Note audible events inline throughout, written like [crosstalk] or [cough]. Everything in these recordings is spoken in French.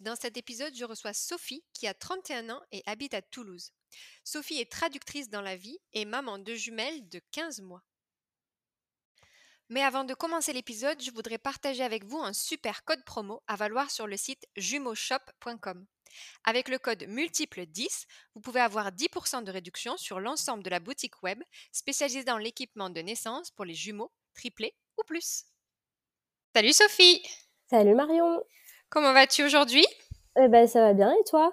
dans cet épisode je reçois Sophie qui a 31 ans et habite à Toulouse. Sophie est traductrice dans la vie et maman de jumelles de 15 mois. Mais avant de commencer l'épisode, je voudrais partager avec vous un super code promo à valoir sur le site jumeauxshop.com. Avec le code multiple 10, vous pouvez avoir 10% de réduction sur l'ensemble de la boutique web spécialisée dans l'équipement de naissance pour les jumeaux, triplés ou plus. Salut Sophie Salut Marion Comment vas-tu aujourd'hui? Eh ben ça va bien et toi?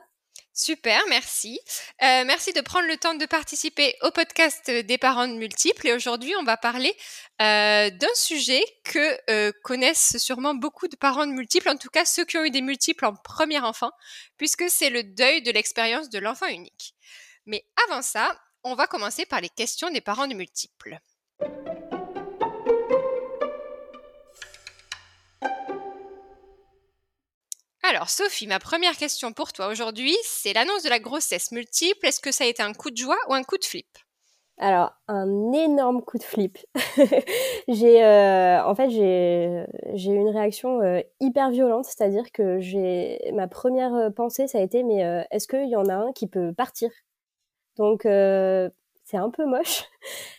Super, merci. Euh, merci de prendre le temps de participer au podcast des parents multiples. Et aujourd'hui, on va parler euh, d'un sujet que euh, connaissent sûrement beaucoup de parents de multiples, en tout cas ceux qui ont eu des multiples en premier enfant, puisque c'est le deuil de l'expérience de l'enfant unique. Mais avant ça, on va commencer par les questions des parents de multiples. Alors Sophie, ma première question pour toi aujourd'hui, c'est l'annonce de la grossesse multiple. Est-ce que ça a été un coup de joie ou un coup de flip? Alors, un énorme coup de flip. [laughs] j'ai, euh, en fait, j'ai, eu une réaction euh, hyper violente, c'est-à-dire que j'ai, ma première euh, pensée, ça a été, mais est-ce qu'il y en a un qui peut partir? Donc, c'est un peu moche,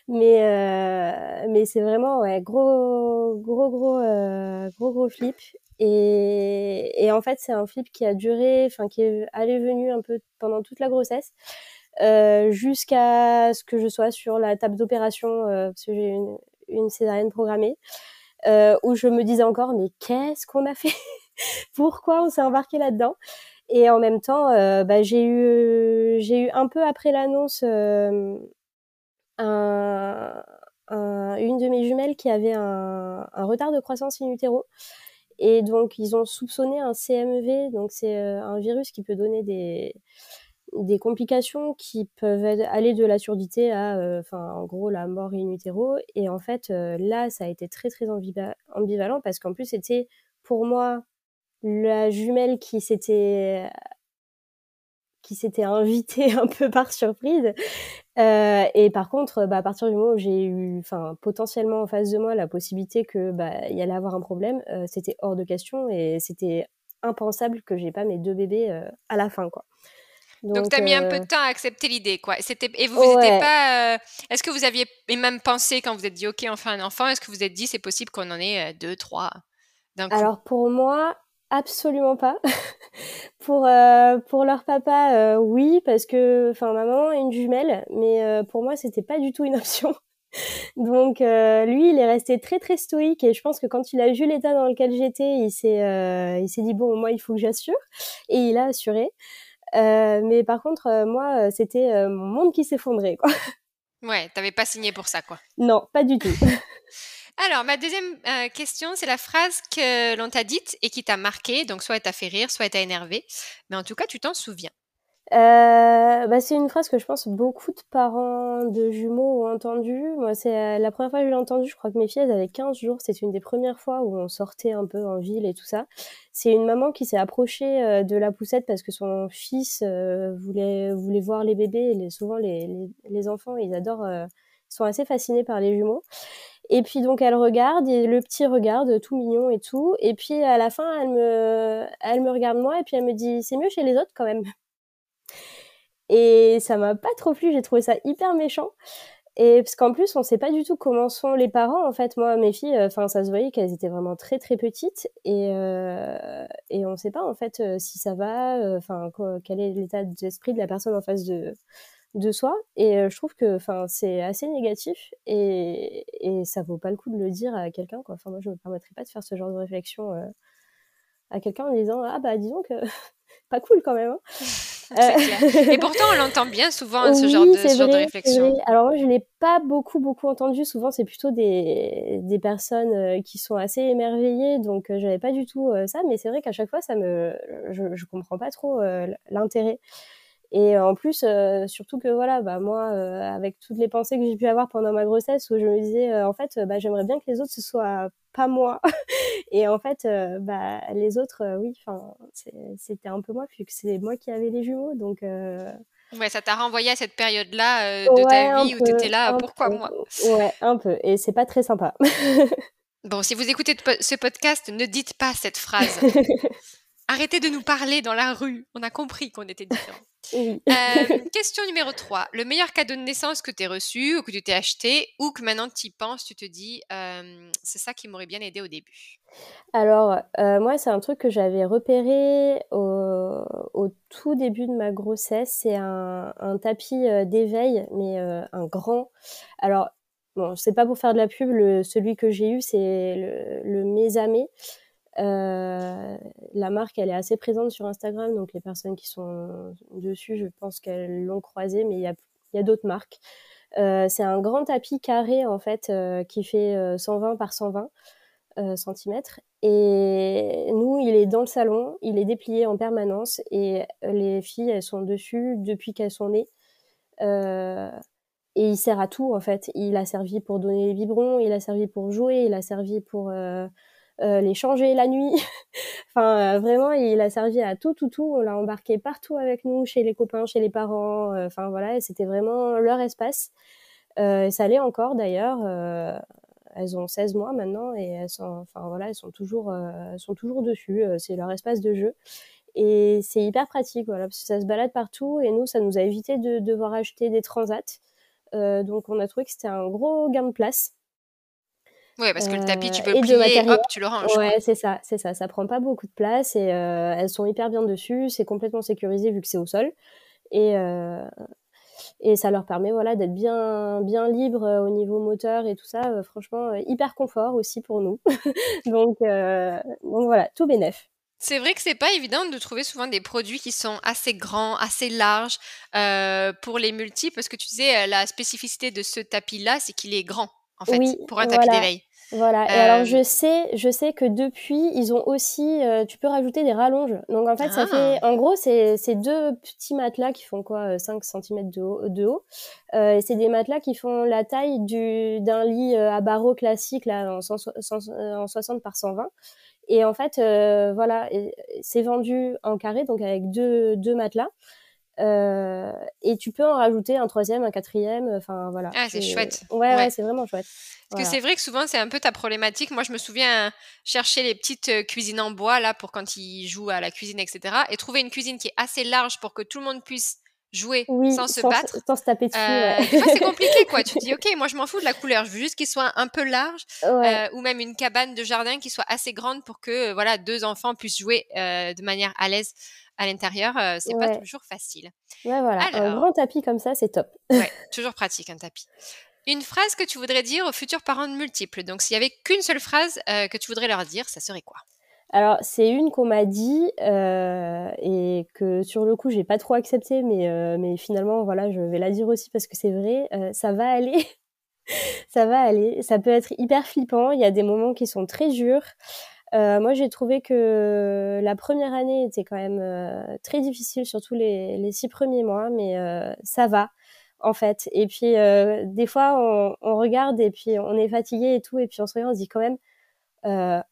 mais mais c'est vraiment ouais, gros gros gros gros gros flip. Et, et en fait, c'est un flip qui a duré, enfin qui est allé venu un peu pendant toute la grossesse, euh, jusqu'à ce que je sois sur la table d'opération, euh, parce que j'ai une, une césarienne programmée, euh, où je me disais encore, mais qu'est-ce qu'on a fait? [laughs] Pourquoi on s'est embarqué là-dedans? Et en même temps, euh, bah, j'ai eu, j'ai eu un peu après l'annonce euh, un, un, une de mes jumelles qui avait un, un retard de croissance in utero. Et donc, ils ont soupçonné un CMV, donc c'est euh, un virus qui peut donner des, des complications qui peuvent aller de la surdité à, euh, enfin, en gros, la mort in utero. Et en fait, euh, là, ça a été très, très ambivalent parce qu'en plus, c'était pour moi la jumelle qui s'était qui s'était invitée [laughs] un peu par surprise. Euh, et par contre, bah, à partir du moment où j'ai eu, enfin, potentiellement en face de moi la possibilité que bah, y allait avoir un problème, euh, c'était hors de question et c'était impensable que j'ai pas mes deux bébés euh, à la fin, quoi. Donc, tu as mis un peu de temps à accepter l'idée, quoi. C'était et vous n'étiez pas. est-ce que vous aviez même pensé quand vous êtes dit OK, on fait un enfant, est-ce que vous êtes dit c'est possible qu'on en ait deux, trois Alors pour moi, Absolument pas. [laughs] pour euh, pour leur papa, euh, oui, parce que enfin ma maman est une jumelle, mais euh, pour moi c'était pas du tout une [laughs] option. Donc lui, il est resté très très stoïque et je pense que quand il a vu l'état dans lequel j'étais, il s'est il s'est dit bon moi il faut que j'assure et il a assuré. mais par contre moi c'était mon monde qui s'effondrait quoi. Ouais, t'avais pas signé pour ça quoi. Non, pas du tout. [laughs] Alors, ma deuxième euh, question, c'est la phrase que l'on t'a dite et qui t'a marqué. Donc, soit elle t'a fait rire, soit elle t'a énervé. Mais en tout cas, tu t'en souviens. Euh, bah, c'est une phrase que je pense beaucoup de parents de jumeaux ont entendue. Moi, c'est euh, la première fois que je l'ai entendue. Je crois que mes filles, avaient 15 jours. C'était une des premières fois où on sortait un peu en ville et tout ça. C'est une maman qui s'est approchée euh, de la poussette parce que son fils euh, voulait, voir les bébés. Les, souvent, les, enfants, ils adorent, sont assez fascinés par les jumeaux. Et puis donc elle regarde et le petit regarde tout mignon et tout. Et puis à la fin elle me, elle me regarde moi et puis elle me dit c'est mieux chez les autres quand même. [laughs] Et ça m'a pas trop plu, j'ai trouvé ça hyper méchant. Et parce qu'en plus, on sait pas du tout comment sont les parents. En fait, moi, mes filles, enfin, ça se voyait qu'elles étaient vraiment très très petites, et euh, et on sait pas en fait euh, si ça va, euh, enfin, quel est l'état d'esprit de la personne en face de de soi et euh, je trouve que enfin c'est assez négatif et, et ça vaut pas le coup de le dire à quelqu'un quoi enfin moi je me permettrais pas de faire ce genre de réflexion euh, à quelqu'un en disant ah bah disons que [laughs] pas cool quand même hein. [laughs] Et pourtant, on l'entend bien souvent, ce genre de, ce de réflexion. Alors moi, je ne l'ai pas beaucoup, beaucoup entendu. Souvent, c'est plutôt des, des personnes qui sont assez émerveillées, donc je n'avais pas du tout ça. Mais c'est vrai qu'à chaque fois, ça me, je ne comprends pas trop l'intérêt. Et en plus, surtout que voilà, bah, moi, avec toutes les pensées que j'ai pu avoir pendant ma grossesse, où je me disais, en fait, bah, j'aimerais bien que les autres, ce soit pas moi. [laughs] et en fait, bah, les autres, oui, enfin, c'était un peu moi, puisque c'est moi qui avais les jumeaux. Donc. Ouais, ça t'a renvoyé à cette période-là de ta vie où tu étais là, pourquoi moi? Ouais, un peu. Et c'est pas très sympa. [laughs] bon, si vous écoutez ce podcast, ne dites pas cette phrase. [laughs] Arrêtez de nous parler dans la rue. On a compris qu'on était différents. [laughs] Euh, question numéro 3. Le meilleur cadeau de naissance que tu as reçu ou que tu t'es acheté ou que maintenant tu y penses, tu te dis, euh, c'est ça qui m'aurait bien aidé au début? Alors, euh, moi, c'est un truc que j'avais repéré au, tout début de ma grossesse. C'est un, tapis d'éveil, mais un grand. Alors, bon, c'est pas pour faire de la pub, celui que j'ai eu, c'est le, le euh, la marque, elle est assez présente sur Instagram, donc les personnes qui sont dessus, je pense qu'elles l'ont croisé, mais il y a, d'autres marques. Euh, c'est un grand tapis carré en fait euh, qui fait 120 par 120 cm. Et nous, il est dans le salon, il est déplié en permanence et les filles, elles sont dessus depuis qu'elles sont nées. et il sert à tout en fait. Il a servi pour donner les biberons, il a servi pour jouer, il a servi pour les changer la nuit. [laughs] enfin, euh, vraiment, il a servi à tout, tout, tout. On l'a embarqué partout avec nous, chez les copains, chez les parents. Euh, enfin, voilà, c'était vraiment leur espace. ça l'est encore d'ailleurs. elles ont 16 mois maintenant et elles sont, enfin voilà, elles sont toujours, sont toujours dessus. c'est leur espace de jeu. Et c'est hyper pratique, voilà, parce que ça se balade partout. Et nous, ça nous a évité de devoir acheter des transats. donc, on a trouvé que c'était un gros gain de place. Oui, parce que le tapis, tu peux plier, hop, tu le ranges. Ouais, c'est ça, c'est ça. Ça prend pas beaucoup de place et euh, elles sont hyper bien dessus. C'est complètement sécurisé vu que c'est au sol. Et, euh, et ça leur permet voilà, d'être bien, bien libre au niveau moteur et tout ça. Euh, franchement, hyper confort aussi pour nous. [laughs] donc, donc voilà, tout bénef. C'est vrai que c'est pas évident de trouver souvent des produits qui sont assez grands, assez larges pour les multi, parce que tu disais la spécificité de ce tapis-là, c'est qu'il est grand en fait, pour un tapis d'éveil. Voilà. Et alors je sais, je sais que depuis ils ont aussi, euh, tu peux rajouter des rallonges. Donc en fait ça fait, ah. en gros c'est deux petits matelas qui font quoi, 5 euh, cm de haut. De haut. Euh, c'est des matelas qui font la taille du d'un lit à barreaux classique là en, en 60 par 120. Et en fait voilà, c'est vendu en carré donc avec deux deux matelas. Euh, et tu peux en rajouter un troisième, un quatrième, enfin voilà. Ah, c'est chouette. Ouais, ouais, c'est vraiment chouette. Parce que c'est vrai que souvent, c'est un peu ta problématique. Moi, je me souviens chercher les petites euh, cuisines en bois, là, pour quand ils jouent à la cuisine, etc. Et trouver une cuisine qui est assez large pour que tout le monde puisse jouer sans se battre. Sans se taper dessus. Euh, c'est [laughs] compliqué, quoi. tu te dis, OK, moi, je m'en fous de la couleur. Je veux juste qu'il soit un peu large. ou même une cabane de jardin qui soit assez grande pour que, voilà, deux enfants puissent jouer de manière à l'aise à l'intérieur, c'est pas toujours facile. Ouais, voilà. un grand tapis comme ça, c'est top. ouais, [laughs] toujours pratique un tapis. Une phrase que tu voudrais dire aux futurs parents de multiples? Donc, s'il y avait qu'une seule phrase que tu voudrais leur dire, ça serait quoi? Alors, c'est une qu'on m'a dit et que sur le coup, j'ai pas trop accepté, mais, mais finalement, voilà, je vais la dire aussi parce que c'est vrai, ça va aller. [laughs] ça va aller. Ça peut être hyper flippant. Il y a des moments qui sont très durs. Euh, moi, j'ai trouvé que la première année était quand même euh, très difficile, surtout les, les, six premiers mois, mais euh, ça va en fait. Et puis des fois, on, on, regarde et puis on est fatigué et tout, et puis on se regarde, on se dit quand même,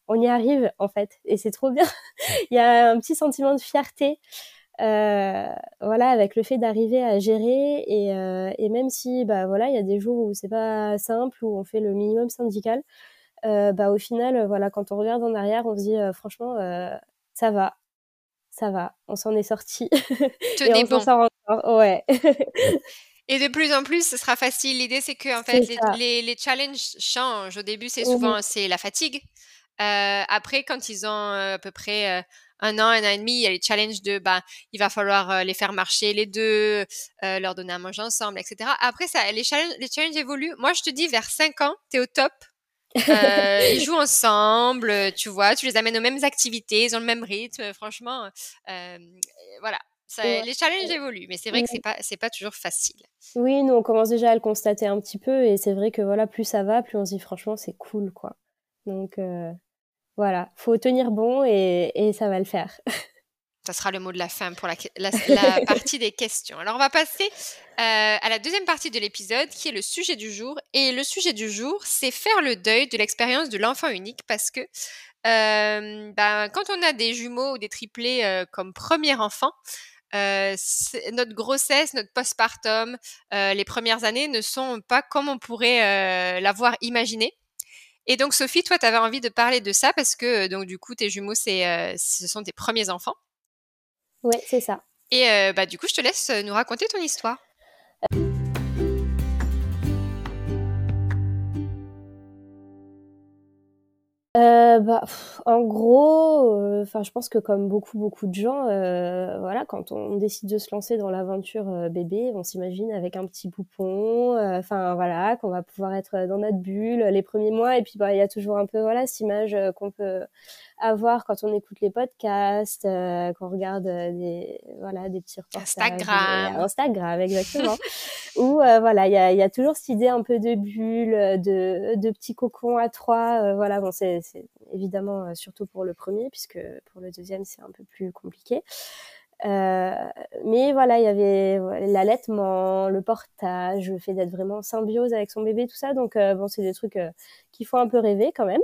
on y arrive en fait, et c'est trop bien. [laughs] Il y a un petit sentiment de fierté. voilà, avec le fait d'arriver à gérer et, et même si bah voilà, il y a des jours où c'est pas simple, où on fait le minimum syndical, euh, bah, au final, euh, voilà, quand on regarde en arrière, on se dit euh, franchement, ça va, ça va, on s'en est sorti. [laughs] et on s'en bon. Ouais. [laughs] Et de plus en plus, ce sera facile. L'idée, c'est que en fait, les, les, challenges changent. Au début, c'est souvent c'est la fatigue. après, quand ils ont à peu près un an, un an et demi, il y a les challenges de, bah, il va falloir les faire marcher les deux, leur donner à manger ensemble, etc. Après, ça, les challenges, les challenges évoluent. Moi, je te dis, vers 5 ans, tu es au top. Euh, ils jouent ensemble, tu vois, tu les amènes aux mêmes activités, ils ont le même rythme, franchement, euh, voilà. Les challenges évoluent, mais c'est vrai que c'est pas, c'est pas toujours facile. Oui, nous, on commence déjà à le constater un petit peu, et c'est vrai que voilà, plus ça va, plus on se dit franchement, c'est cool, quoi. Donc, euh, voilà, faut tenir bon et, et ça va le faire. [laughs] Ça sera le mot de la fin pour la, la, [laughs] partie des questions. Alors, on va passer euh, à la deuxième partie de l'épisode qui est le sujet du jour. Et le sujet du jour, c'est faire le deuil de l'expérience de l'enfant unique parce que euh, ben, quand on a des jumeaux ou des triplés euh, comme premier enfant, notre grossesse, notre postpartum, les premières années ne sont pas comme on pourrait l'avoir imaginé. Et donc, Sophie, toi, tu avais envie de parler de ça parce que, donc, du coup, tes jumeaux, c'est, ce sont tes premiers enfants. Oui, c'est ça. Et euh, bah, du coup, je te laisse euh, nous raconter ton histoire. Euh, bah, en gros, enfin, je pense que comme beaucoup beaucoup de gens, voilà, quand on décide de se lancer dans l'aventure bébé, on s'imagine avec un petit poupon, enfin voilà, qu'on va pouvoir être dans notre bulle les premiers mois, et puis bah, il y a toujours un peu voilà cette image qu'on peut à voir quand on écoute les podcasts, euh, quand on regarde euh, des voilà des petits reportages. Instagram. Instagram, exactement. [laughs] Où euh, voilà, il y a, y a, toujours cette idée un peu de bulle, de, de petits cocons à trois. voilà, bon, c'est évidemment surtout pour le premier, puisque pour le deuxième c'est un peu plus compliqué. Euh, mais voilà, il y avait l'allaitement, le portage, le fait d'être vraiment en symbiose avec son bébé, tout ça. Donc, euh, bon, c'est des trucs euh, qui font un peu rêver quand même.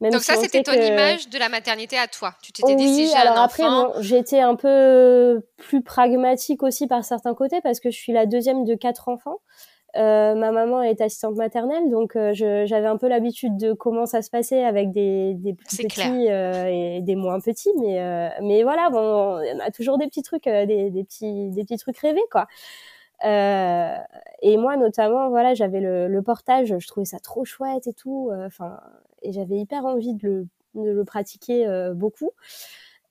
même Donc, ça, c'était ton image de la maternité à toi. Tu t'étais dit, si j'ai alors un après, bon, j'étais un peu plus pragmatique aussi par certains côtés parce que je suis la deuxième de quatre enfants. Euh, ma maman est assistante maternelle, donc euh, j'avais un peu l'habitude de comment ça se passait avec des, des plus petits euh, et des moins petits, mais euh, mais voilà, bon, on a toujours des petits trucs, des, des, petits des petits trucs rêvés quoi. et moi notamment, voilà, j'avais le, le, portage, je trouvais ça trop chouette et tout, enfin, et j'avais hyper envie de le, de le pratiquer beaucoup.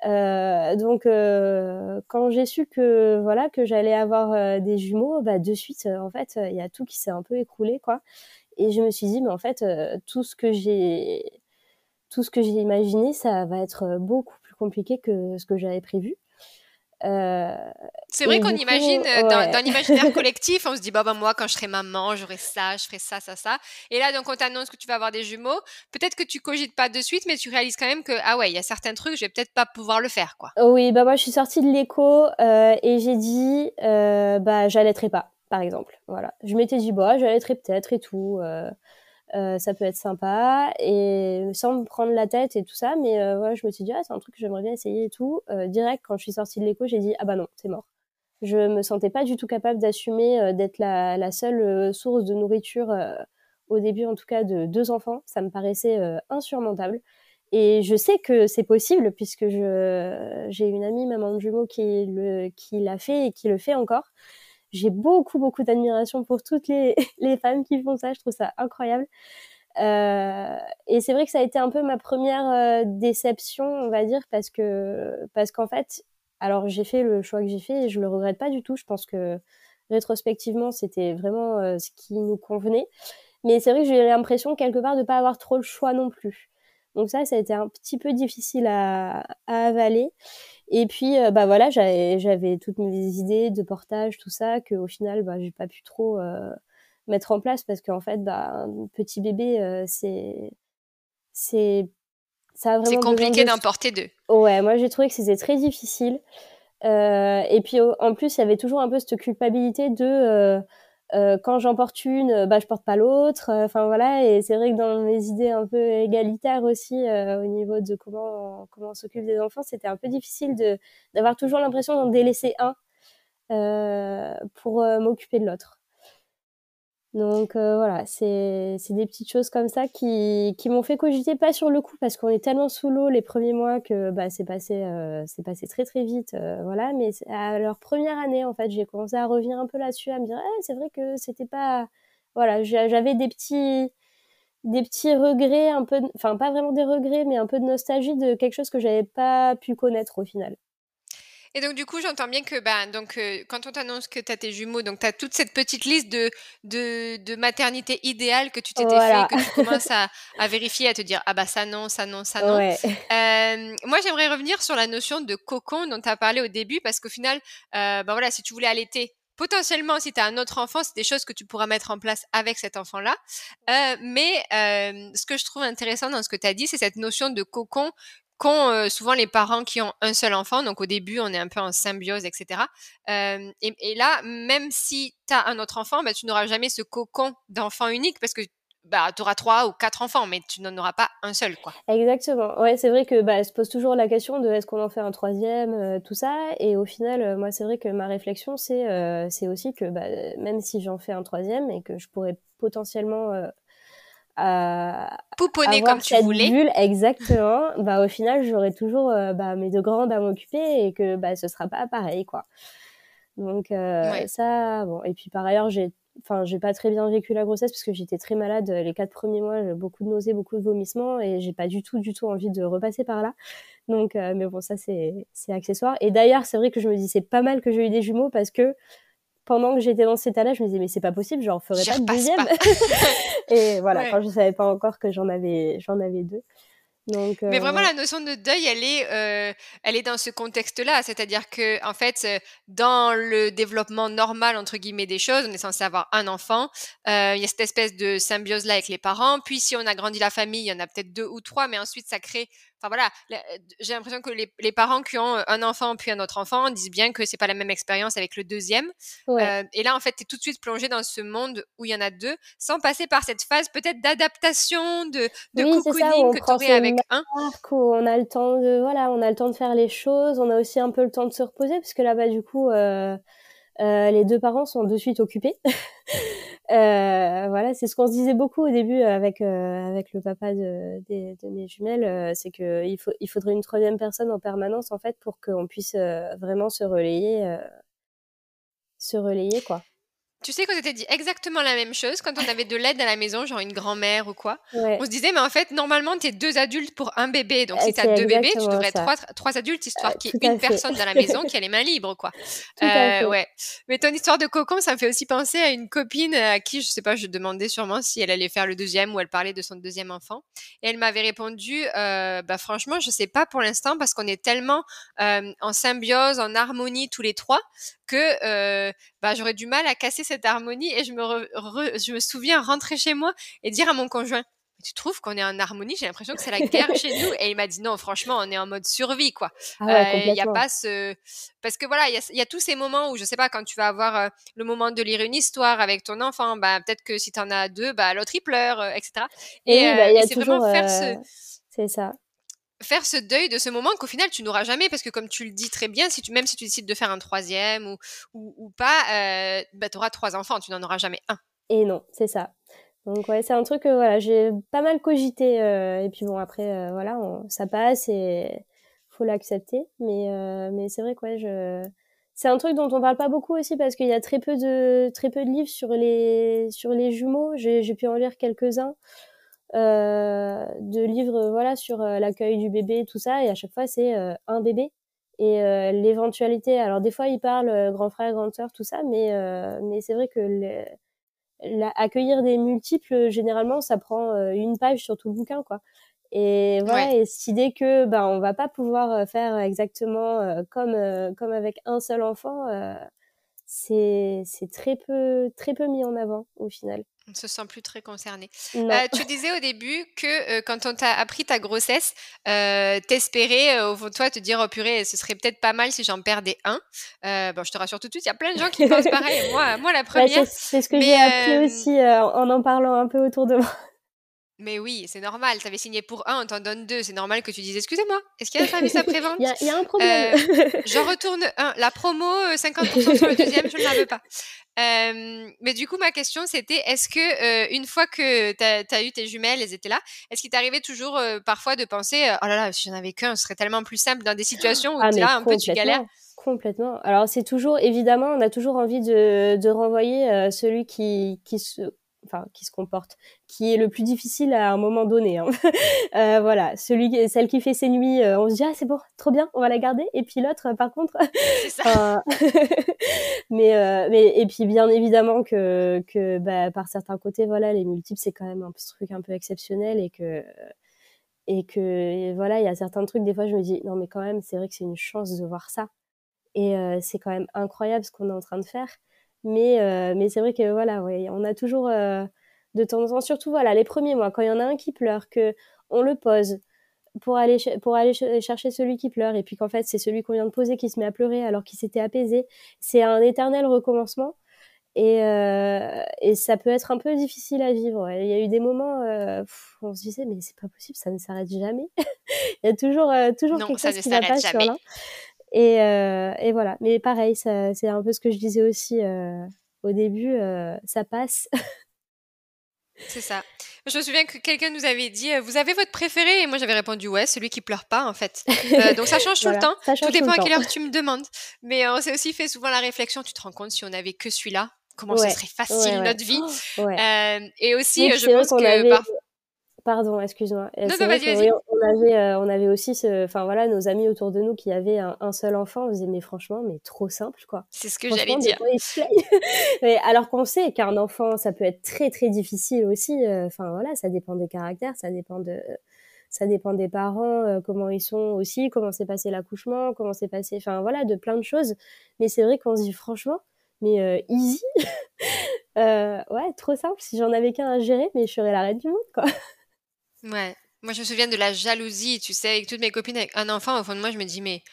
Euh, donc euh, quand j'ai su que voilà que j'allais avoir euh, des jumeaux, bah de suite en fait il y a tout qui s'est un peu écroulé quoi. Et je me suis dit mais en fait tout ce que j'ai tout ce que j'ai imaginé ça va être beaucoup plus compliqué que ce que j'avais prévu. Euh, c'est vrai qu'on imagine euh, dans, l'imaginaire [laughs] collectif, on se dit bah, bah moi quand je serai maman, j'aurai ça, je ferai ça, ça, ça. Et là donc on t'annonce que tu vas avoir des jumeaux. Peut-être que tu cogites pas de suite, mais tu réalises quand même que ah ouais, il y a certains trucs, je vais peut-être pas pouvoir le faire quoi. Oui, bah moi je suis sortie de l'écho euh, et j'ai dit bah j'allaiterai pas, par exemple. Voilà, je m'étais dit bah j'allaiterai peut-être et tout. Euh, ça peut être sympa et sans me prendre la tête et tout ça mais euh, je me suis dit ah, c'est un truc que j'aimerais bien essayer et tout. Euh, direct quand je suis sortie de l'écho j'ai dit ah bah non c'est mort. Je me sentais pas du tout capable d'assumer d'être la, la, seule source de nourriture au début en tout cas de deux enfants. Ça me paraissait insurmontable. Et je sais que c'est possible puisque j'ai une amie maman de jumeaux qui le qui l'a fait et qui le fait encore j'ai beaucoup, beaucoup d'admiration pour toutes les, [laughs] les, femmes qui font ça. Je trouve ça incroyable. Euh, et c'est vrai que ça a été un peu ma première euh, déception, on va dire, parce que parce qu'en fait, alors j'ai fait le choix que j'ai fait et je le regrette pas du tout. Je pense que rétrospectivement, c'était vraiment euh, ce qui nous convenait. Mais c'est vrai que j'ai l'impression quelque part de pas avoir trop le choix non plus. Donc ça, ça a été un petit peu difficile à, à avaler. Et puis, euh, bah voilà, j'avais toutes mes idées de portage, tout ça, que au final, bah, j'ai pas pu trop euh, mettre en place parce qu'en fait, bah, un petit bébé, euh, c'est, c'est, ça a vraiment. C'est compliqué d'en porter deux. Ouais, moi j'ai trouvé que c'était très difficile. et puis en plus, il y avait toujours un peu cette culpabilité de euh, quand j'en porte une, euh, bah, je porte pas l'autre. Euh, enfin voilà, et c'est vrai que dans mes idées un peu égalitaires aussi au niveau de comment comment on s'occupe des enfants, c'était un peu difficile de d'avoir toujours l'impression d'en délaisser un pour m'occuper de l'autre. Donc euh, voilà, c'est des petites choses comme ça qui, qui m'ont fait cogiter, pas sur le coup, parce qu'on est tellement sous l'eau les premiers mois que bah, c'est passé, euh, passé très très vite, euh, voilà. Mais à leur première année, en fait, j'ai commencé à revenir un peu là-dessus, à me dire, ah, c'est vrai que c'était pas, voilà, j'avais des petits, des petits regrets, un peu, enfin pas vraiment des regrets, mais un peu de nostalgie de quelque chose que j'avais pas pu connaître au final. Et donc, du coup, j'entends bien que bah, donc, euh, quand on t'annonce que tu as tes jumeaux, donc tu as toute cette petite liste de, de, de maternité idéale que tu t'étais fait, que tu commences à, à, vérifier, à te dire ah bah ça non, ça non, ça non. Euh, moi, j'aimerais revenir sur la notion de cocon dont tu as parlé au début, parce qu'au final, euh, bah, voilà, si tu voulais allaiter, potentiellement, si tu as un autre enfant, c'est des choses que tu pourras mettre en place avec cet enfant-là. Euh, mais euh, ce que je trouve intéressant dans ce que tu as dit, c'est cette notion de cocon euh, souvent les parents qui ont un seul enfant. Donc au début, on est un peu en symbiose, etc. Euh, et, là, même si tu as un autre enfant, bah, tu n'auras jamais ce cocon d'enfant unique parce que bah, tu auras trois ou quatre enfants, mais tu n'en auras pas un seul. quoi. Exactement. Ouais, c'est vrai que bah, se pose toujours la question de est-ce qu'on en fait un troisième, euh, tout ça. Et au final, moi, c'est vrai que ma réflexion, c'est aussi que même si j'en fais un troisième et que je pourrais potentiellement pouponner comme tu voulais. Bulle, exactement. [laughs] bah au final, j'aurai toujours euh, bah, mes deux grandes à m'occuper et que bah ce sera pas pareil quoi. Donc euh, ça bon et puis par ailleurs, j'ai enfin j'ai pas très bien vécu la grossesse parce que j'étais très malade les quatre premiers mois, beaucoup de nausées, beaucoup de vomissements et j'ai pas du tout du tout envie de repasser par là. Donc euh, mais bon ça c'est c'est accessoire et d'ailleurs, c'est vrai que je me dis c'est pas mal que j'ai eu des jumeaux parce que pendant que j'étais dans cet état-là, je me disais mais c'est pas possible, j'en ferais pas de deuxième. [laughs] et voilà, quand je savais pas encore que j'en avais, j'en avais deux. Donc, Mais vraiment, euh, la notion de deuil, elle est, euh, elle est dans ce contexte-là. C'est-à-dire que, en fait, euh, dans le développement normal, entre guillemets, des choses, on est censé avoir un enfant. Il y a cette espèce de symbiose-là avec les parents. Puis, si on a grandi la famille, il y en a peut-être deux ou trois, mais ensuite, ça crée Enfin voilà, j'ai l'impression que les, les, parents qui ont un enfant puis un autre enfant disent bien que c'est pas la même expérience avec le deuxième. Euh, et là, en fait, tu es tout de suite plongé dans ce monde où il y en a deux, sans passer par cette phase peut-être d'adaptation, de, de oui, cocooning que tu aurais avec un. On a le temps de voilà, on a le temps de faire les choses, on a aussi un peu le temps de se reposer parce que là-bas, du coup. Euh, euh, les deux parents sont de suite occupés. [laughs] euh, voilà, c'est ce qu'on se disait beaucoup au début avec euh, avec le papa de, de, mes jumelles, euh, c'est que il faut il faudrait une troisième personne en permanence en fait pour qu'on puisse euh, vraiment se relayer, se relayer quoi. Tu sais qu'on s'était dit exactement la même chose quand on avait de l'aide à la maison, genre une grand-mère ou quoi. On se disait, mais en fait, normalement, tu es deux adultes pour un bébé. Donc, si tu as deux bébés, tu devrais être trois, trois, adultes, histoire qu'il y ait une personne dans la maison [laughs] qui a les mains libres, quoi. Euh, ouais. Mais ton histoire de cocon, ça me fait aussi penser à une copine à qui, je sais pas, je demandais sûrement si elle allait faire le deuxième ou elle parlait de son deuxième enfant. Et elle m'avait répondu, euh, bah, franchement, je sais pas pour l'instant parce qu'on est tellement euh, en symbiose, en harmonie tous les trois que euh, bah, j'aurais du mal à casser cette harmonie et je me, je me souviens rentrer chez moi et dire à mon conjoint tu trouves qu'on est en harmonie? J'ai l'impression que c'est la guerre chez nous. Et il m'a dit non, franchement, on est en mode survie, quoi. Ah il n'y a pas ce, parce que voilà, il y a, tous ces moments où je sais pas quand tu vas avoir euh, le moment de lire une histoire avec ton enfant, bah peut-être que si tu en as deux, bah l'autre il pleure, euh, etc. Et, bah, c'est vraiment faire ce, c'est ça faire ce deuil de ce moment qu'au final tu n'auras jamais parce que comme tu le dis très bien si tu même si tu décides de faire un troisième ou, ou, pas euh, bah, tu auras trois enfants tu n'en auras jamais un. Et non c'est ça. Donc ouais c'est un truc que voilà j'ai pas mal cogité euh, et puis bon après euh, voilà ça passe et faut l'accepter. Mais euh, mais c'est vrai que ouais, je c'est un truc dont on parle pas beaucoup aussi parce qu'il y a très peu de très peu de livres sur les sur les jumeaux. J'ai pu en lire quelques uns euh, de livres voilà sur euh, l'accueil du bébé tout ça. Et à chaque fois c'est euh, un bébé. Et l'éventualité alors des fois ils parlent grand frère grande sœur tout ça. Mais mais c'est vrai que accueillir des multiples généralement ça prend une page sur tout le bouquin quoi. Et voilà et cette idée que ben on va pas pouvoir faire exactement comme comme avec un seul enfant c'est c'est très peu très peu mis en avant au final on se sent plus très concerné. Euh, tu disais au début que euh, quand on t'a appris ta grossesse, euh, t'espérais au fond de toi te dire oh purée, ce serait peut-être pas mal si j'en perdais un. bon, je te rassure tout de suite, il y a plein de gens qui pensent pareil. Moi, moi la première. c'est ce que j'ai appris aussi en en parlant un peu autour de moi. Mais oui, c'est normal. Tu avais signé pour un, on t'en donne deux. C'est normal que tu dises Excusez-moi, est-ce qu'il y a un service après-vente Il y, a un problème. Euh, [laughs] j'en retourne un. La promo, 50% sur le deuxième, je ne la veux pas. Euh, mais du coup, ma question, c'était est-ce que, euh, une fois que tu as, eu tes jumelles, elles étaient là, est-ce qu'il t'arrivait toujours parfois de penser Oh là là, si j'en avais qu'un, ce serait tellement plus simple dans des situations où ah, là, un peu, tu galères Complètement. Alors, c'est toujours, évidemment, on a toujours envie de, de renvoyer celui qui, qui se enfin qui se comporte, qui est le plus difficile à un moment donné. Hein. [laughs] euh, voilà, celui, celle qui fait ses nuits, euh, on se dit ah c'est bon, trop bien, on va la garder. Et puis l'autre, par contre, ça. [laughs] [laughs] mais euh, mais et puis bien évidemment que que bah, par certains côtés, voilà, les multiples c'est quand même un truc un peu exceptionnel et que et que voilà, il y a certains trucs des fois je me dis non mais quand même c'est vrai que c'est une chance de voir ça et euh, c'est quand même incroyable ce qu'on est en train de faire. Mais, euh, mais c'est vrai que voilà, ouais, on a toujours euh, de temps en temps, surtout voilà, les premiers mois, quand il y en a un qui pleure, que on le pose pour aller, pour aller chercher celui qui pleure, et puis qu'en fait c'est celui qu'on vient de poser qui se met à pleurer alors qu'il s'était apaisé, c'est un éternel recommencement. Et, euh, et ça peut être un peu difficile à vivre. Il y a eu des moments euh, on se disait mais c'est pas possible, ça ne s'arrête jamais. [laughs] Il y a toujours toujours quelque chose qui va pas sur là. Et, euh, et voilà. Mais pareil, c'est un peu ce que je disais aussi euh, au début, euh, ça passe. [laughs] c'est ça. Je me souviens que quelqu'un nous avait dit Vous avez votre préféré? Et moi j'avais répondu Ouais, celui qui pleure pas en fait. [laughs] donc ça change tout le temps. Tout dépend à quelle heure tu me demandes. Mais on s'est aussi fait souvent la réflexion Tu te rends compte si on avait que celui-là Comment ce serait facile notre vie [gasps] oh, Et aussi, je pense que. Avait... Pardon, excuse-moi. Non, non, vas-y, vas-y. On avait, euh, on avait aussi, enfin voilà, nos amis autour de nous qui avaient un, seul enfant. On disait mais franchement, mais trop simple quoi. C'est ce que j'allais dire. [laughs] mais alors qu'on sait qu'un enfant, ça peut être très très difficile aussi. Euh, enfin voilà, ça dépend des caractères, ça dépend de, ça dépend des parents, euh, comment ils sont aussi, comment s'est passé l'accouchement, comment s'est passé, enfin voilà, de plein de choses. Mais c'est vrai qu'on se dit franchement, mais easy, [laughs] ouais, trop simple. Si j'en avais qu'un à gérer, mais je serais la reine du monde quoi. Ouais. Moi, je me souviens de la jalousie, tu sais, avec toutes mes copines avec un enfant, au fond de moi, je me dis, mais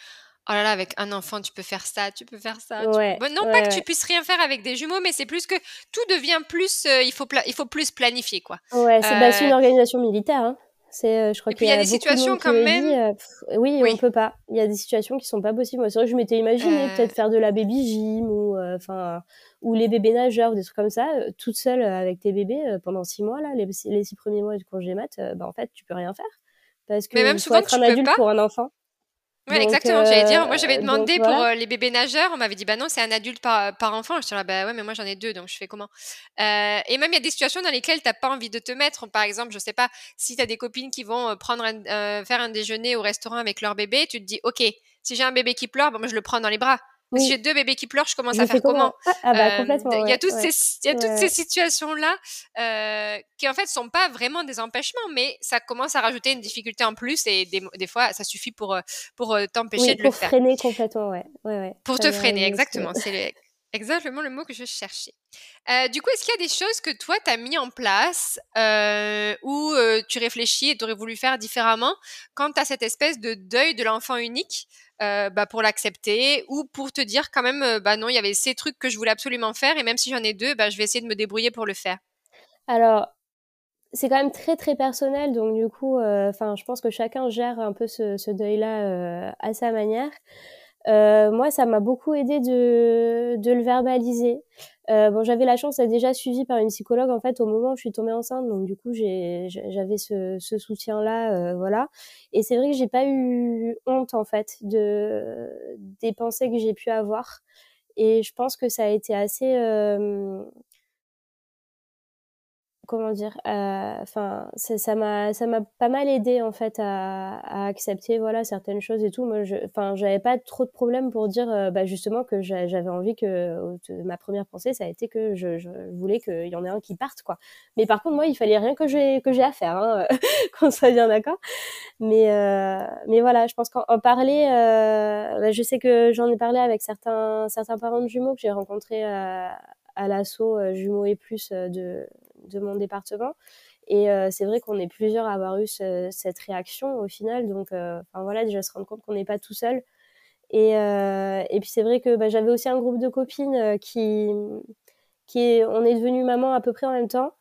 oh là là, avec un enfant, tu peux faire ça, tu peux faire ça. non pas que tu puisses rien faire avec des jumeaux, mais c'est plus que tout devient plus, euh, il, faut il faut plus planifier, quoi. Ouais, c'est bah, une euh organisation militaire. Hein. C'est, euh, je crois qu'il y, a, des situations quand même. Euh, oui, oui, on peut pas. Il y a des situations qui sont pas possibles. Moi, c'est vrai que je m'étais imaginé euh. peut-être faire de la baby gym ou enfin ou les bébés nageurs ou des trucs comme ça, toute seule avec tes bébés pendant six mois là, les, les six premiers mois du congé mat, bah en fait tu peux rien faire parce que Mais même souvent, être un adulte pour un enfant. Oui, exactement. J'allais dire, moi j'avais demandé pour les bébés nageurs, on m'avait dit bah non, c'est un adulte par, par enfant. Je suis là, bah ouais, mais moi j'en ai deux, donc je fais comment? Euh, Et même il y a des situations dans lesquelles t'as pas envie de te mettre. Par exemple, je sais pas, si tu as des copines qui vont prendre faire un déjeuner au restaurant avec leur bébé, tu te dis ok, si j'ai un bébé qui pleure, bah, moi je le prends dans les bras. Si j'ai deux bébés qui pleurent, je commence à faire comment, ah, ah, bah, complètement. Il y a toutes ces, y a toutes ces situations-là euh, qui en fait sont pas vraiment des empêchements, mais ça commence à rajouter une difficulté en plus et des, des fois ça suffit pour euh, pour euh, t'empêcher de le faire. Pour freiner complètement, ouais. ouais, ouais. Pour te freiner, exactement. C'est exactement le mot que je cherchais. Euh, du coup, est-ce qu'il y a des choses que toi, tu as mis en place euh, ou euh, tu réfléchis et tu aurais voulu faire différemment quand tu as cette espèce de deuil de l'enfant unique bah, pour l'accepter ou pour te dire quand même, bah non, il y avait ces trucs que je voulais absolument faire et même si j'en ai deux, bah, je vais essayer de me débrouiller pour le faire? Alors, c'est quand même très très personnel, donc du coup, enfin, je pense que chacun gère un peu ce, ce deuil-là à sa manière. Euh, moi, ça m'a beaucoup aidé de, de le verbaliser. Euh, bon, j'avais la chance d'être déjà suivie par une psychologue en fait au moment où je suis tombée enceinte, donc du coup j'avais ce, ce soutien-là, euh, voilà. Et c'est vrai que j'ai pas eu honte en fait de des pensées que j'ai pu avoir. Et je pense que ça a été assez euh, comment dire euh, enfin ça m'a ça m'a pas mal aidé en fait à, à, accepter voilà certaines choses et tout. Moi enfin j'avais pas trop de problèmes pour dire euh, bah, justement que j'avais envie que ma première pensée ça a été que je, je voulais qu'il y en ait un qui parte quoi. Mais par contre moi il fallait rien que j'ai que j'ai à faire hein, [laughs] qu'on soit bien d'accord. Mais euh, mais voilà je pense qu'en parler bah, je sais que j'en ai parlé avec certains certains parents de jumeaux que j'ai rencontrés à, à l'assaut jumeaux et plus de de mon département. Et euh, c'est vrai qu'on est plusieurs à avoir eu cette réaction au final. Donc, euh, enfin voilà, déjà se rendre compte qu'on n'est pas tout seul. Et, euh, et puis c'est vrai que bah, j'avais aussi un groupe de copines qui, qui est, on est devenu maman à peu près en même temps.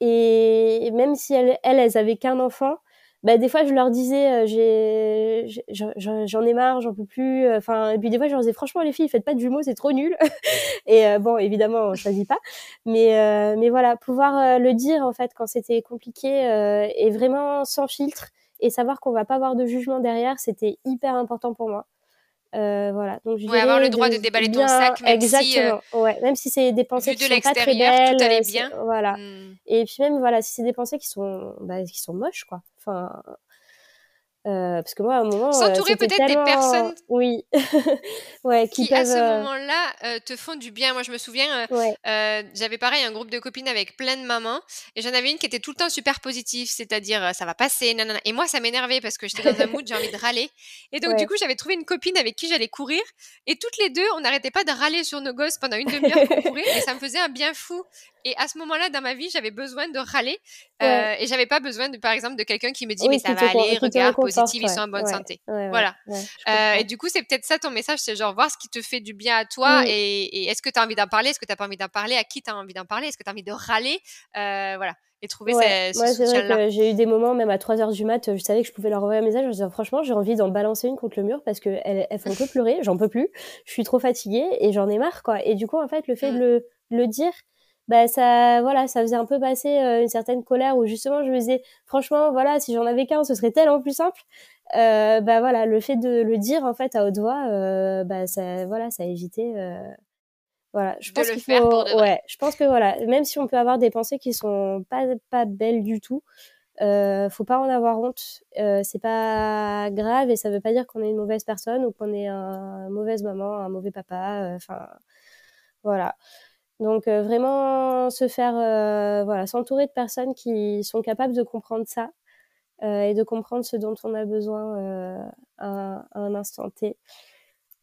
Et même si elles, elles, elles avaient qu'un enfant, bah, des fois je leur disais euh, j'ai j'en ai marre j'en peux plus euh, enfin et puis des fois je leur disais franchement les filles faites pas de jumeaux c'est trop nul [laughs] et euh, bon évidemment on choisit pas mais mais voilà pouvoir le dire en fait quand c'était compliqué et vraiment sans filtre et savoir qu'on va pas avoir de jugement derrière c'était hyper important pour moi voilà. Donc, ouais, avoir le droit de, déballer ton sac, même exactement. si, ouais, même si c'est des pensées qui de sont pas très belles, tout allait bien. Voilà. Mmh. Et puis même, voilà, si c'est des pensées qui sont, bah, qui sont moches, quoi. Enfin, euh, parce que moi, à un moment. S'entourer peut-être des personnes. Oui. [laughs] ouais, qui, à ce moment-là, euh, te font du bien. Moi, je me souviens, euh, j'avais pareil un groupe de copines avec plein de mamans. Et j'en avais une qui était tout le temps super positive, c'est-à-dire ça va passer, nanana. Et moi, ça m'énervait parce que j'étais dans un [laughs] mood, j'ai envie de râler. Et donc, du coup, j'avais trouvé une copine avec qui j'allais courir. Et toutes les deux, on n'arrêtait pas de râler sur nos gosses pendant une demi-heure pour [laughs] courir. Et ça me faisait un bien fou. Et à ce moment-là, dans ma vie, j'avais besoin de râler. Euh, et j'avais pas besoin, de, par exemple, de quelqu'un qui me dit, mais ça va aller, regarde, ils sont en bonne santé. voilà. Euh, et du coup, c'est peut-être ça ton message, c'est genre voir ce qui te fait du bien à toi. Et, est-ce que tu as envie d'en parler Est-ce que tu n'as pas envie d'en parler À qui tu as envie d'en parler Est-ce que tu as envie de râler euh, Voilà et trouver ouais. ce, Moi, c'est vrai que j'ai eu des moments, même à 3h du mat, je savais que je pouvais leur envoyer un message. Je me disais, franchement, j'ai envie d'en balancer une contre le mur parce qu'elles elles font que [laughs] pleurer, j'en peux plus. Je suis trop fatiguée et j'en ai marre, quoi. Et du coup, en fait, le fait de mmh. le, le dire, bah ça voilà ça faisait un peu passer euh, une certaine colère où justement je me disais franchement voilà si j'en avais qu'un ce serait tellement plus simple. Euh, bah voilà le fait de le dire en fait à haute voix euh, bah ça voilà ça évité euh, voilà. Je pense qu'il faut ouais je pense que voilà même si on peut avoir des pensées qui sont pas pas belles du tout euh, faut pas en avoir honte. Euh, c'est pas grave et ça veut pas dire qu'on est une mauvaise personne ou qu'on est un, mauvaise maman un mauvais papa enfin voilà donc euh, vraiment se faire, euh, voilà, s'entourer de personnes qui sont capables de comprendre ça euh, et de comprendre ce dont on a besoin à, un instant T.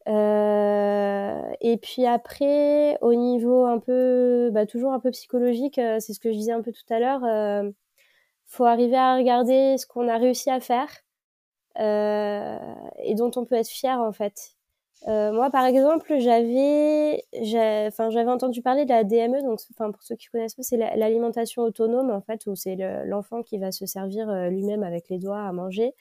et puis après, au niveau un peu, bah, toujours un peu psychologique, c'est ce que je disais un peu tout à l'heure. Euh, faut arriver à regarder ce qu'on a réussi à faire et dont on peut être fier en fait. Euh, moi, par exemple, j'avais, enfin, j'avais entendu parler de la DME. Donc, enfin, pour ceux qui connaissent pas, c'est l'alimentation autonome en fait, où c'est l'enfant qui va se servir euh, lui-même avec les doigts à manger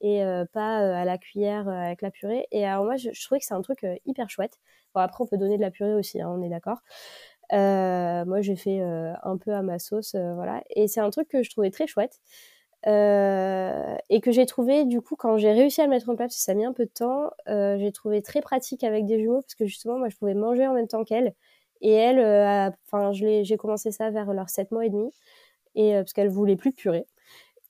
et euh, pas à la cuillère avec la purée. Et moi, je, trouvais que c'est un truc hyper chouette. Bon, après, on peut donner de la purée aussi, hein, on est d'accord. moi, j'ai fait un peu à ma sauce, voilà. Et c'est un truc que je trouvais très chouette. Euh, et que j'ai trouvé du coup quand j'ai réussi à le mettre en place, ça a mis un peu de temps, euh, j'ai trouvé très pratique avec des jumeaux parce que justement moi je pouvais manger en même temps qu'elle. Et elle, euh, enfin j'ai commencé ça vers leurs 7 mois et demi. Et parce qu'elle voulait plus de purée.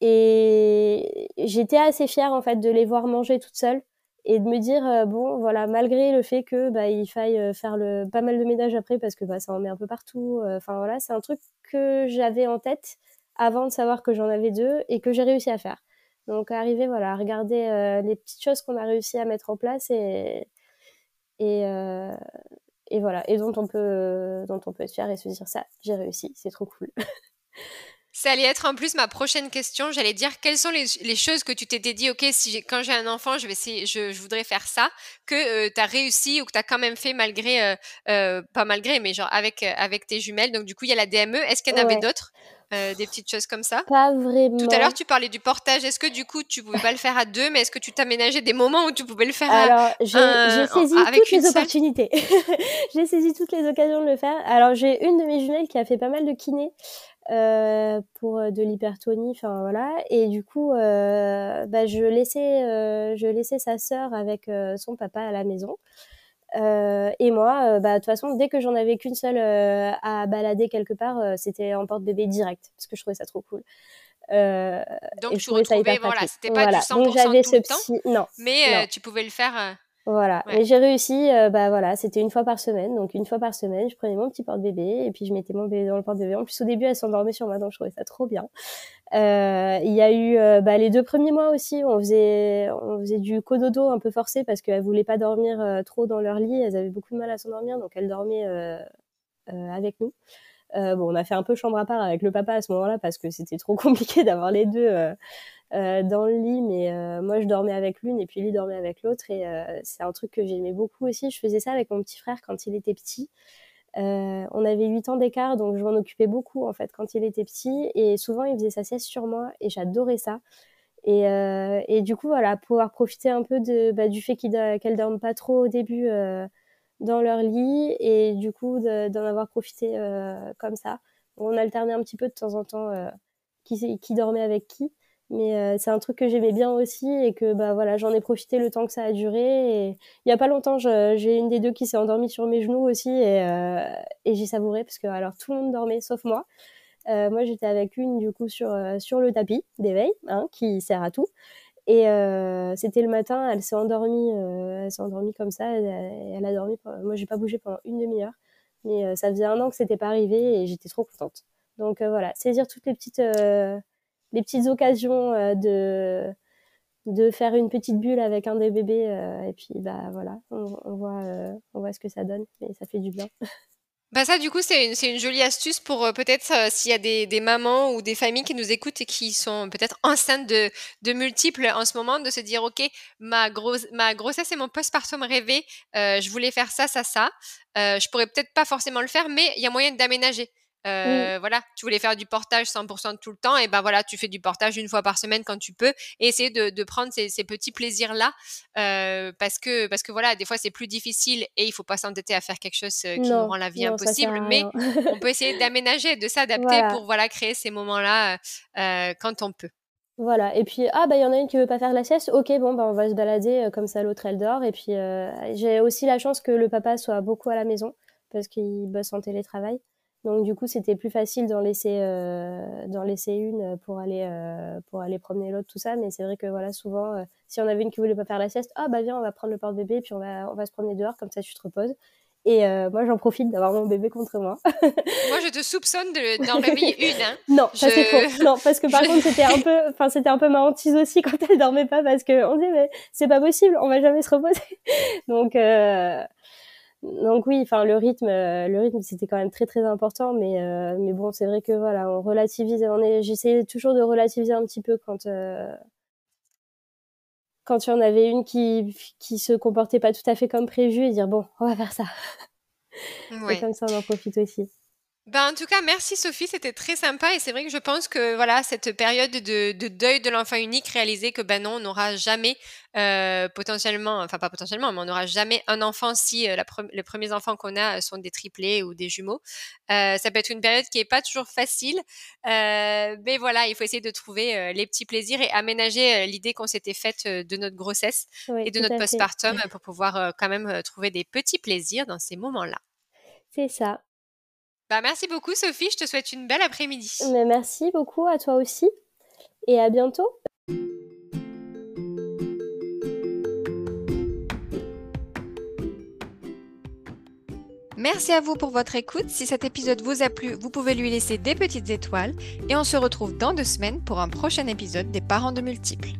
Et j'étais assez fière en fait de les voir manger toutes seules et de me dire bon voilà malgré le fait que bah il faille faire le pas mal de ménage après parce que bah ça en met un peu partout enfin voilà c'est un truc que j'avais en tête avant de savoir que j'en avais deux et que j'ai réussi à faire. Donc arriver voilà à regarder euh, les petites choses qu'on a réussi à mettre en place et et, euh, et voilà et dont on peut dont on peut être fier et se dire ça j'ai réussi c'est trop cool. [laughs] Ça allait être en plus ma prochaine question. J'allais dire quelles sont les, les choses que tu t'étais dit, ok, si quand j'ai un enfant, je vais essayer, je, je voudrais faire ça, que euh, tu as réussi ou que tu as quand même fait malgré, euh, euh, pas malgré, mais genre avec, avec tes jumelles. Donc du coup, il y a la DME. Est-ce qu'il y en avait d'autres? Des petites choses comme ça Pas vraiment. Tout à l'heure, tu parlais du portage. Est-ce que du coup, tu pouvais pas le faire à deux, mais est-ce que tu t'aménageais des moments où tu pouvais le faire Alors, j'ai saisi toutes les opportunités. [laughs] j'ai saisi toutes les occasions de le faire. Alors, j'ai une de mes jumelles qui a fait pas mal de kiné. Euh, pour euh, de l'hypertonie, enfin voilà. Et du coup, euh, bah, je laissais, je laissais sa sœur avec son papa à la maison. Et moi, bah, de toute façon, dès que j'en avais qu'une seule à balader quelque part, c'était en porte-bébé direct, parce que je trouvais ça trop cool. Donc tu retrouvais, voilà, c'était pas du 100% Donc, j'avais ce petit... non, mais tu pouvais le faire voilà. Et j'ai réussi, euh, bah voilà, c'était une fois par semaine. Donc une fois par semaine, je prenais mon petit porte-bébé et puis je mettais mon bébé dans le porte-bébé. En plus au début, elle s'endormait sur moi, donc je trouvais ça trop bien. Euh, il y a eu euh, bah, les deux premiers mois aussi, on faisait, on faisait du cododo un peu forcé parce qu'elles voulaient pas dormir trop dans leur lit. Elles avaient beaucoup de mal à s'endormir, donc elles dormaient avec nous. bon, on a fait un peu chambre à part avec le papa à ce moment-là parce que c'était trop [laughs] compliqué d'avoir les deux euh, dans le lit, mais euh, moi je dormais avec l'une et puis lui dormait avec l'autre et euh, c'est un truc que j'aimais beaucoup aussi. Je faisais ça avec mon petit frère quand il était petit. On avait 8 ans d'écart, donc je m'en occupais beaucoup en fait quand il était petit et souvent il faisait sa sieste sur moi et j'adorais ça. Et, et, du coup, voilà, pouvoir profiter un peu de, bah, du fait qu'elles dorment pas trop au début dans leur lit et du coup d'en avoir profité comme ça. On alternait un petit peu de temps en temps qui, qui dormait avec qui. Mais c'est un truc que j'aimais bien aussi et que bah voilà, j'en ai profité le temps que ça a duré. Et il y a pas longtemps, j'ai une des deux qui s'est endormie sur mes genoux aussi et, et j'ai savouré parce que alors tout le monde dormait sauf moi. moi, j'étais avec une du coup sur sur le tapis d'éveil, hein, qui sert à tout. Et euh, c'était le matin, elle s'est endormie, euh, elle s'est endormie comme ça. Elle, elle a dormi. Moi, j'ai pas bougé pendant une demi-heure, mais euh, ça faisait un an que c'était pas arrivé et j'étais trop contente. Donc voilà, saisir toutes les petites, les petites occasions de de faire une petite bulle avec un des bébés et puis bah voilà, on, voit on voit ce que ça donne et ça fait du bien. [laughs] Bah ça, du coup, c'est une, une jolie astuce pour euh, peut-être euh, s'il y a des, des, mamans ou des familles qui nous écoutent et qui sont peut-être enceintes de, de, multiples en ce moment, de se dire, OK, ma, grosse ma grossesse et mon postpartum rêvé, euh, je voulais faire ça, ça, ça. Euh, je pourrais peut-être pas forcément le faire, mais il y a moyen d'aménager. Euh, Voilà, tu voulais faire du portage 100% tout le temps, et ben voilà, tu fais du portage une fois par semaine quand tu peux, et essayer de, de prendre ces, ces petits plaisirs là, euh, parce que parce que voilà, des fois c'est plus difficile et il faut pas s'entêter à faire quelque chose euh, qui nous rend la vie impossible, mais on peut essayer [laughs] d'aménager, de s'adapter pour voilà créer ces moments là euh, quand on peut. Voilà, et puis, ah, bah, il y en a une qui veut pas faire la sieste, ok, bon, bah, on va se balader, comme ça l'autre elle dort, et puis j'ai aussi la chance que le papa soit beaucoup à la maison, parce qu'il bosse en télétravail. Donc du coup, c'était plus facile d'en laisser euh, d'en laisser une pour aller euh, pour aller promener l'autre tout ça. Mais c'est vrai que voilà, souvent, euh, si on avait une qui voulait pas faire la sieste, ah bah viens, on va prendre le porte-bébé puis on va on va se promener dehors comme ça, tu te reposes. Et euh, moi, j'en profite d'avoir mon bébé contre moi. [laughs] moi, je te soupçonne d'en [laughs] réveiller une. Hein. Non, ça c'est faux. Non, parce que par contre, c'était un peu, enfin, c'était un peu ma hantise aussi quand elle dormait pas, parce que on dit mais c'est pas possible, on va jamais se reposer. [laughs] Donc, euh, donc oui, enfin le rythme, euh, le rythme c'était quand même très très important, mais euh, mais bon c'est vrai que voilà, on relativise, on est, j'essayais toujours de relativiser un petit peu quand euh, quand il y en avait une qui qui se comportait pas tout à fait comme prévu et dire bon on va faire ça. [laughs] Et comme ça on en profite aussi. Ben, en tout cas, merci Sophie, c'était très sympa et c'est vrai que je pense que voilà cette période de, de deuil de l'enfant unique, réaliser que ben non, on n'aura jamais euh, potentiellement, enfin pas potentiellement, mais on n'aura jamais un enfant si euh, la les premiers enfants qu'on a sont des triplés ou des jumeaux. Euh, ça peut être une période qui est pas toujours facile, euh, mais voilà, il faut essayer de trouver euh, les petits plaisirs et aménager l'idée qu'on s'était faite de notre grossesse et de notre postpartum pour pouvoir quand même trouver des petits plaisirs dans ces moments-là. C'est ça. Bah, merci beaucoup Sophie, je te souhaite une belle après-midi. Mais merci beaucoup à toi aussi et à bientôt. Merci à vous pour votre écoute. Si cet épisode vous a plu, vous pouvez lui laisser des petites étoiles et on se retrouve dans deux semaines pour un prochain épisode des parents de multiples.